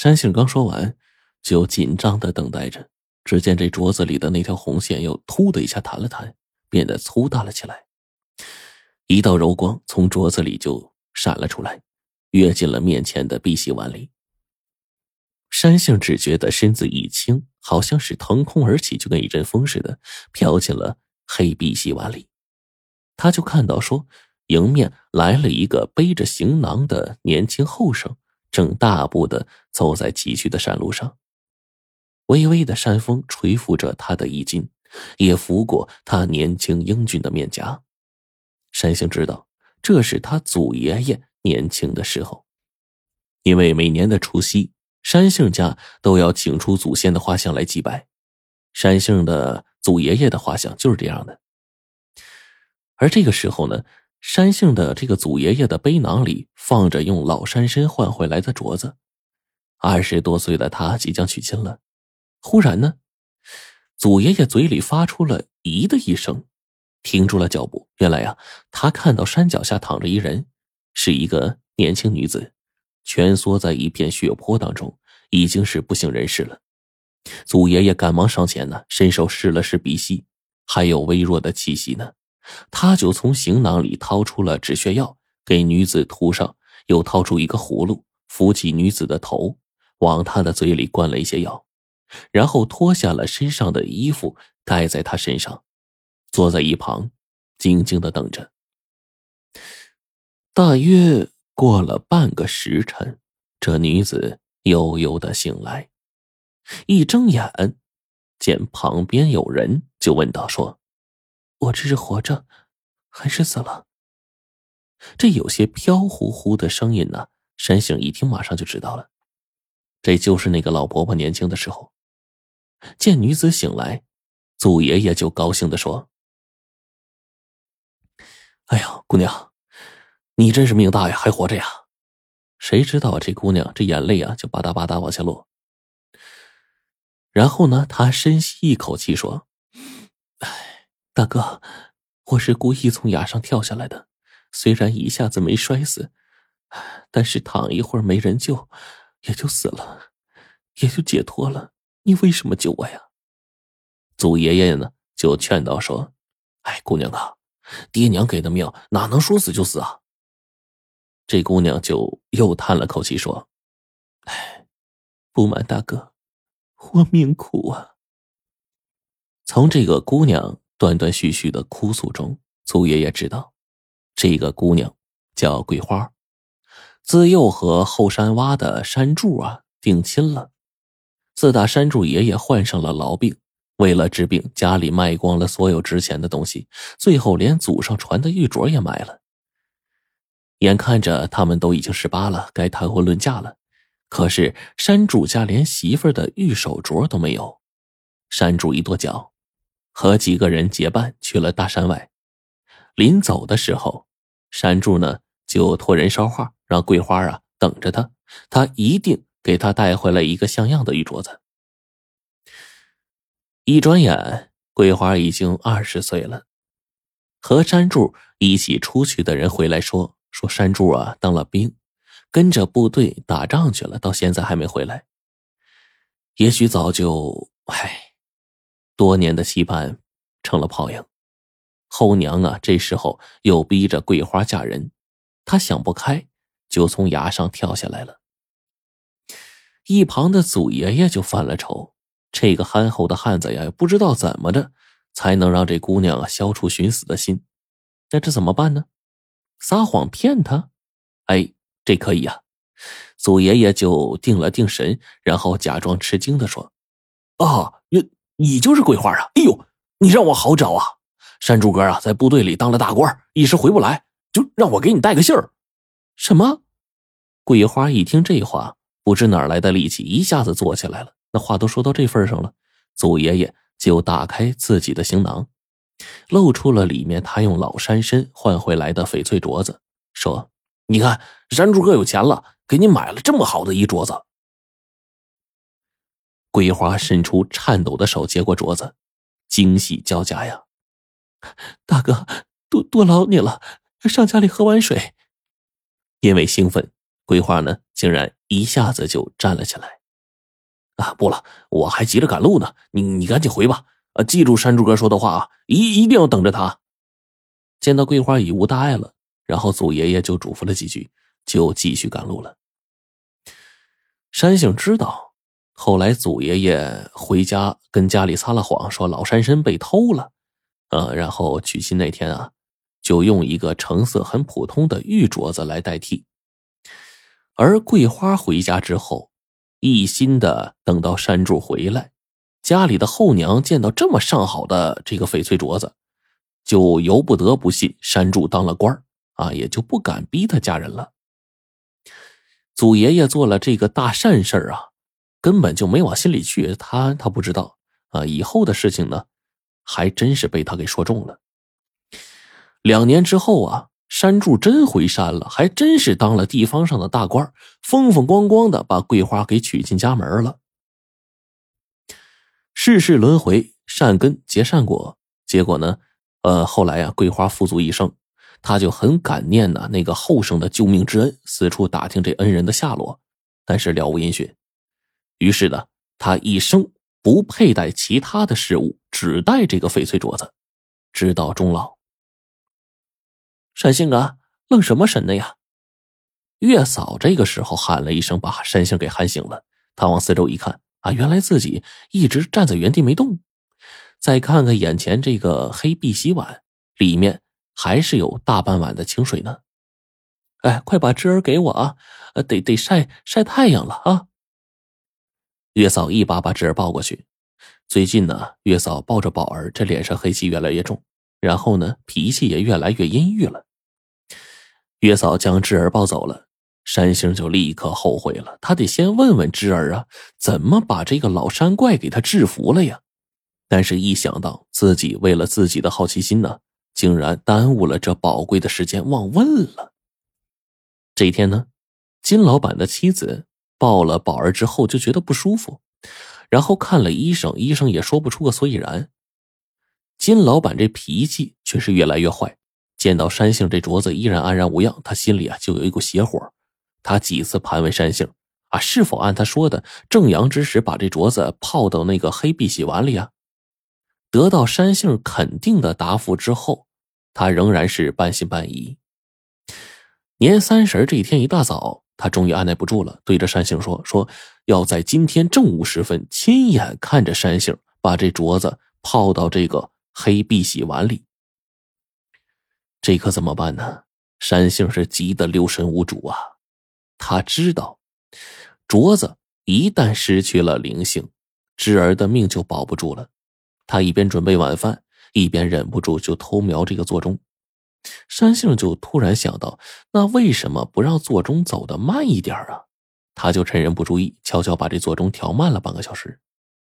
山杏刚说完，就紧张的等待着。只见这镯子里的那条红线又突的一下弹了弹，变得粗大了起来。一道柔光从镯子里就闪了出来，跃进了面前的碧玺碗里。山杏只觉得身子一轻，好像是腾空而起，就跟一阵风似的，飘进了黑碧玺碗里。他就看到说，迎面来了一个背着行囊的年轻后生，正大步的走在崎岖的山路上。微微的山风吹拂着他的衣襟，也拂过他年轻英俊的面颊。山杏知道，这是他祖爷爷年轻的时候，因为每年的除夕。山杏家都要请出祖先的画像来祭拜，山杏的祖爷爷的画像就是这样的。而这个时候呢，山杏的这个祖爷爷的背囊里放着用老山参换回来的镯子。二十多岁的他即将娶亲了，忽然呢，祖爷爷嘴里发出了“咦”的一声，停住了脚步。原来呀，他看到山脚下躺着一人，是一个年轻女子。蜷缩在一片血泊当中，已经是不省人事了。祖爷爷赶忙上前呢，伸手试了试鼻息，还有微弱的气息呢。他就从行囊里掏出了止血药，给女子涂上，又掏出一个葫芦，扶起女子的头，往她的嘴里灌了一些药，然后脱下了身上的衣服盖在她身上，坐在一旁，静静的等着。大约。过了半个时辰，这女子悠悠的醒来，一睁眼，见旁边有人，就问道：“说，我这是活着，还是死了？”这有些飘忽忽的声音呢。山杏一听，马上就知道了，这就是那个老婆婆年轻的时候。见女子醒来，祖爷爷就高兴的说：“哎呀，姑娘。”你真是命大呀，还活着呀！谁知道这姑娘这眼泪啊，就吧嗒吧嗒往下落。然后呢，她深吸一口气说：“，大哥，我是故意从崖上跳下来的，虽然一下子没摔死，但是躺一会儿没人救，也就死了，也就解脱了。你为什么救我呀？”祖爷爷呢，就劝道说：“哎，姑娘啊，爹娘给的命哪能说死就死啊？”这姑娘就又叹了口气说：“哎，不瞒大哥，我命苦啊。”从这个姑娘断断续续的哭诉中，祖爷爷知道，这个姑娘叫桂花，自幼和后山洼的山柱啊定亲了。自打山柱爷爷患上了痨病，为了治病，家里卖光了所有值钱的东西，最后连祖上传的玉镯也卖了。眼看着他们都已经十八了，该谈婚论嫁了，可是山柱家连媳妇的玉手镯都没有。山柱一跺脚，和几个人结伴去了大山外。临走的时候，山柱呢就托人捎话，让桂花啊等着他，他一定给他带回来一个像样的玉镯子。一转眼，桂花已经二十岁了。和山柱一起出去的人回来说。说山柱啊，当了兵，跟着部队打仗去了，到现在还没回来。也许早就唉，多年的期盼成了泡影。后娘啊，这时候又逼着桂花嫁人，她想不开，就从崖上跳下来了。一旁的祖爷爷就犯了愁，这个憨厚的汉子呀，不知道怎么着才能让这姑娘啊消除寻死的心，那这怎么办呢？撒谎骗他，哎，这可以呀。祖爷爷就定了定神，然后假装吃惊的说：“啊，你你就是桂花啊！哎呦，你让我好找啊！山猪哥啊，在部队里当了大官，一时回不来，就让我给你带个信儿。”什么？桂花一听这话，不知哪来的力气，一下子坐起来了。那话都说到这份上了，祖爷爷就打开自己的行囊。露出了里面他用老山参换回来的翡翠镯子，说：“你看，山猪哥有钱了，给你买了这么好的一镯子。”桂花伸出颤抖的手接过镯子，惊喜交加呀！大哥，多多劳你了，上家里喝碗水。因为兴奋，桂花呢，竟然一下子就站了起来。啊，不了，我还急着赶路呢。你你赶紧回吧。啊，记住山猪哥说的话啊，一一定要等着他。见到桂花已无大碍了，然后祖爷爷就嘱咐了几句，就继续赶路了。山杏知道，后来祖爷爷回家跟家里撒了谎，说老山参被偷了，呃，然后娶亲那天啊，就用一个成色很普通的玉镯子来代替。而桂花回家之后，一心的等到山柱回来，家里的后娘见到这么上好的这个翡翠镯子。就由不得不信山柱当了官啊，也就不敢逼他嫁人了。祖爷爷做了这个大善事啊，根本就没往心里去。他他不知道啊，以后的事情呢，还真是被他给说中了。两年之后啊，山柱真回山了，还真是当了地方上的大官，风风光光的把桂花给娶进家门了。世事轮回，善根结善果，结果呢？呃，后来呀，桂花富足一生，他就很感念呢那个后生的救命之恩，四处打听这恩人的下落，但是了无音讯。于是呢，他一生不佩戴其他的事物，只戴这个翡翠镯子，直到终老。山杏啊，愣什么神呢呀？月嫂这个时候喊了一声，把山杏给喊醒了。他往四周一看，啊，原来自己一直站在原地没动。再看看眼前这个黑碧玺碗，里面还是有大半碗的清水呢。哎，快把枝儿给我啊！得得晒晒太阳了啊！月嫂一把把侄儿抱过去。最近呢，月嫂抱着宝儿，这脸上黑气越来越重，然后呢，脾气也越来越阴郁了。月嫂将侄儿抱走了，山星就立刻后悔了。他得先问问侄儿啊，怎么把这个老山怪给他制服了呀？但是，一想到自己为了自己的好奇心呢，竟然耽误了这宝贵的时间，忘问了。这一天呢，金老板的妻子抱了宝儿之后就觉得不舒服，然后看了医生，医生也说不出个所以然。金老板这脾气却是越来越坏，见到山杏这镯子依然安然无恙，他心里啊就有一股邪火。他几次盘问山杏啊，是否按他说的正阳之时把这镯子泡到那个黑碧玺碗里啊？得到山杏肯定的答复之后，他仍然是半信半疑。年三十这一天一大早，他终于按耐不住了，对着山杏说：“说要在今天正午时分亲眼看着山杏把这镯子泡到这个黑碧玺碗里。”这可怎么办呢？山杏是急得六神无主啊！他知道，镯子一旦失去了灵性，侄儿的命就保不住了。他一边准备晚饭，一边忍不住就偷瞄这个座钟。山杏就突然想到，那为什么不让座钟走得慢一点啊？他就趁人不注意，悄悄把这座钟调慢了半个小时。